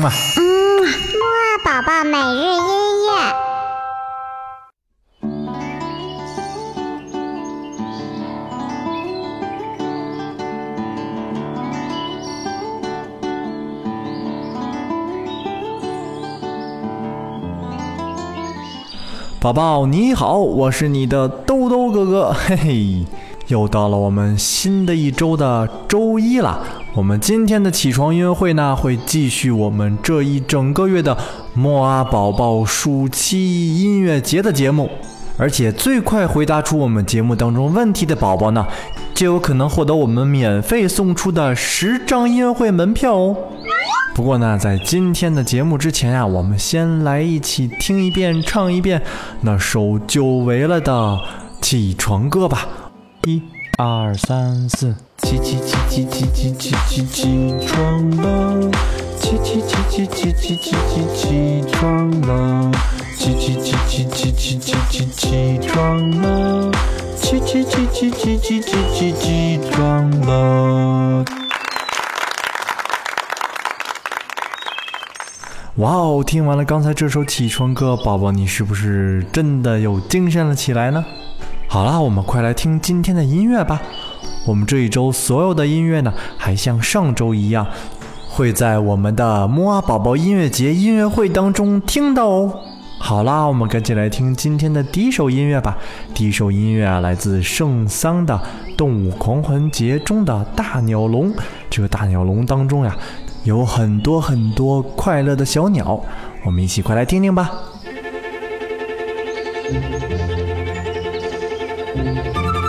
嗯啊，嗯，木二宝宝每日音乐。宝宝你好，我是你的兜兜哥哥，嘿嘿，又到了我们新的一周的周一了。我们今天的起床音乐会呢，会继续我们这一整个月的莫阿宝宝暑期音乐节的节目，而且最快回答出我们节目当中问题的宝宝呢，就有可能获得我们免费送出的十张音乐会门票哦。不过呢，在今天的节目之前呀、我们先来一起听一遍、唱一遍那首久违了的起床歌吧。一、二、三、四，起起起起起起起起起床了，起起起起起起起起起床了，起起起起起起起起起床了，起起起起起起起起起床了。哇哦！听完了刚才这首起床歌，宝宝你是不是真的又精神了起来呢？好啦，我们快来听今天的音乐吧。我们这一周所有的音乐呢，还像上周一样，会在我们的摩阿宝宝音乐节音乐会当中听到哦。好啦，我们赶紧来听今天的第一首音乐吧。第一首音乐啊，来自圣桑的《动物狂欢节》中的大鸟笼。这个大鸟笼当中呀，有很多很多快乐的小鸟，我们一起快来听听吧。Música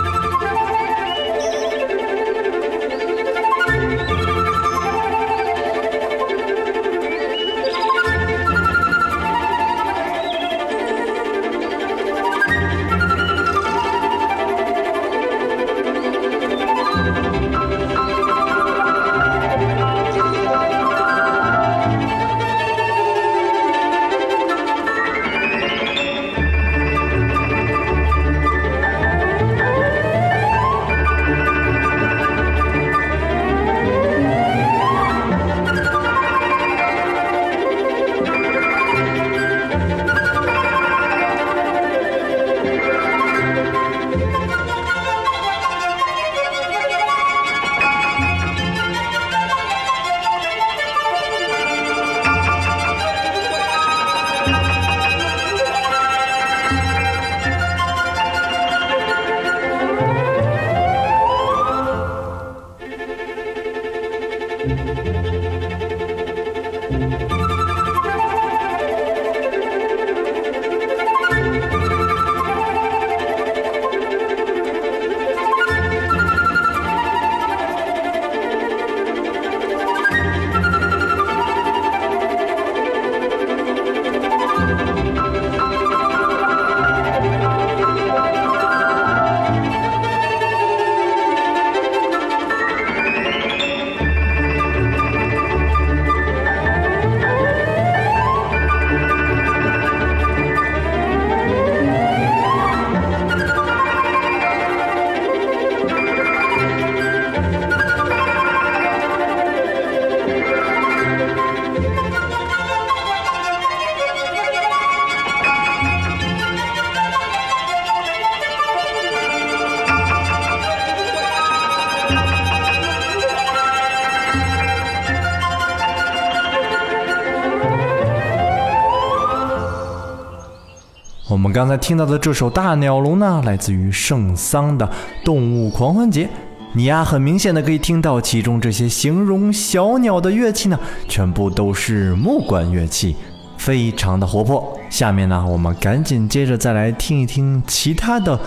们刚才听到的这首《大鸟笼》呢，来自于圣桑的《动物狂欢节》。你呀，很明显的可以听到其中这些形容小鸟的乐器呢，全部都是木管乐器，非常的活泼。下面呢，我们赶紧接着再来听一听其他的，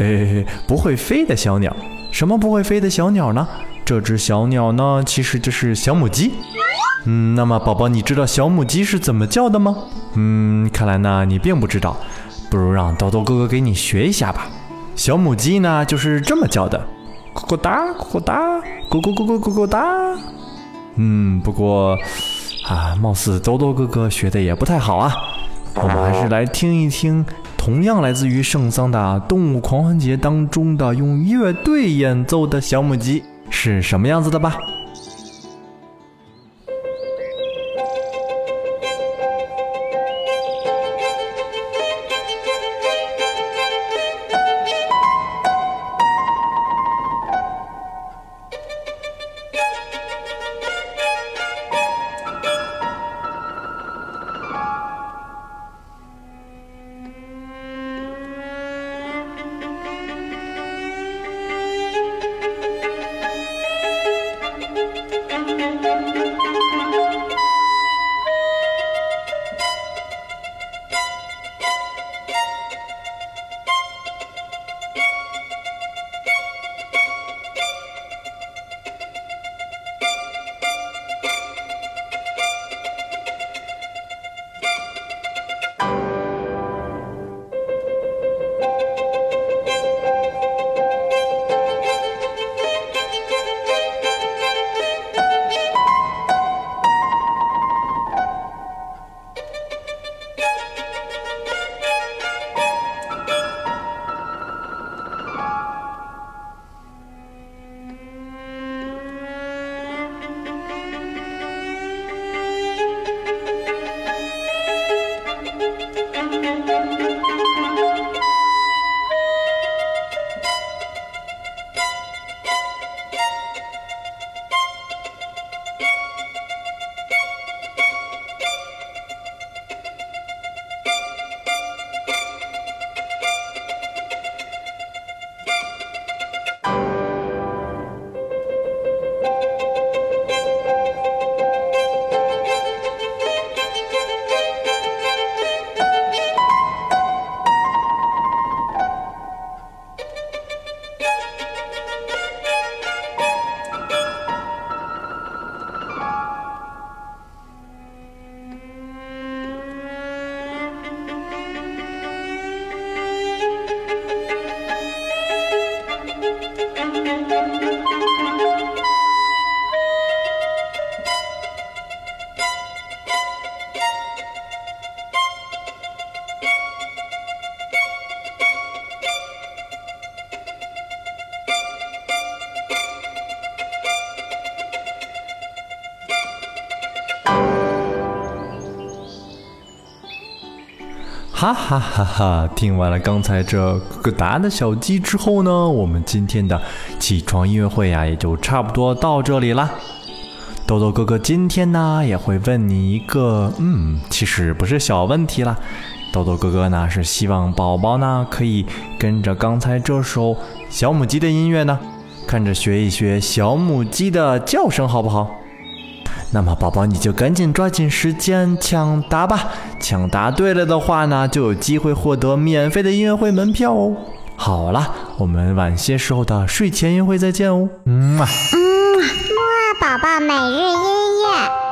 诶，不会飞的小鸟。什么不会飞的小鸟呢？这只小鸟呢，其实就是小母鸡。嗯，那么宝宝，你知道小母鸡是怎么叫的吗？嗯，看来呢你并不知道，不如让豆豆哥哥给你学一下吧。小母鸡呢就是这么叫的，咕咕哒，咕咕哒，咕咕咕咕咕咕哒。嗯，不过啊，貌似豆豆哥哥学的也不太好啊。我们还是来听一听，同样来自于圣桑的动物狂欢节当中的用乐队演奏的小母鸡是什么样子的吧。哈哈哈哈！听完了刚才这个答案的小鸡之后呢，我们今天的起床音乐会呀，也就差不多到这里啦。豆豆哥哥今天呢，也会问你一个，嗯，其实不是小问题啦。豆豆哥哥呢，是希望宝宝呢，可以跟着刚才这首小母鸡的音乐呢，看着学一学小母鸡的叫声，好不好？那么宝宝你就赶紧抓紧时间抢答吧，抢答对了的话呢，就有机会获得免费的音乐会门票哦。好了，我们晚些时候的睡前音乐会再见哦。嗯，木宝宝每日音乐。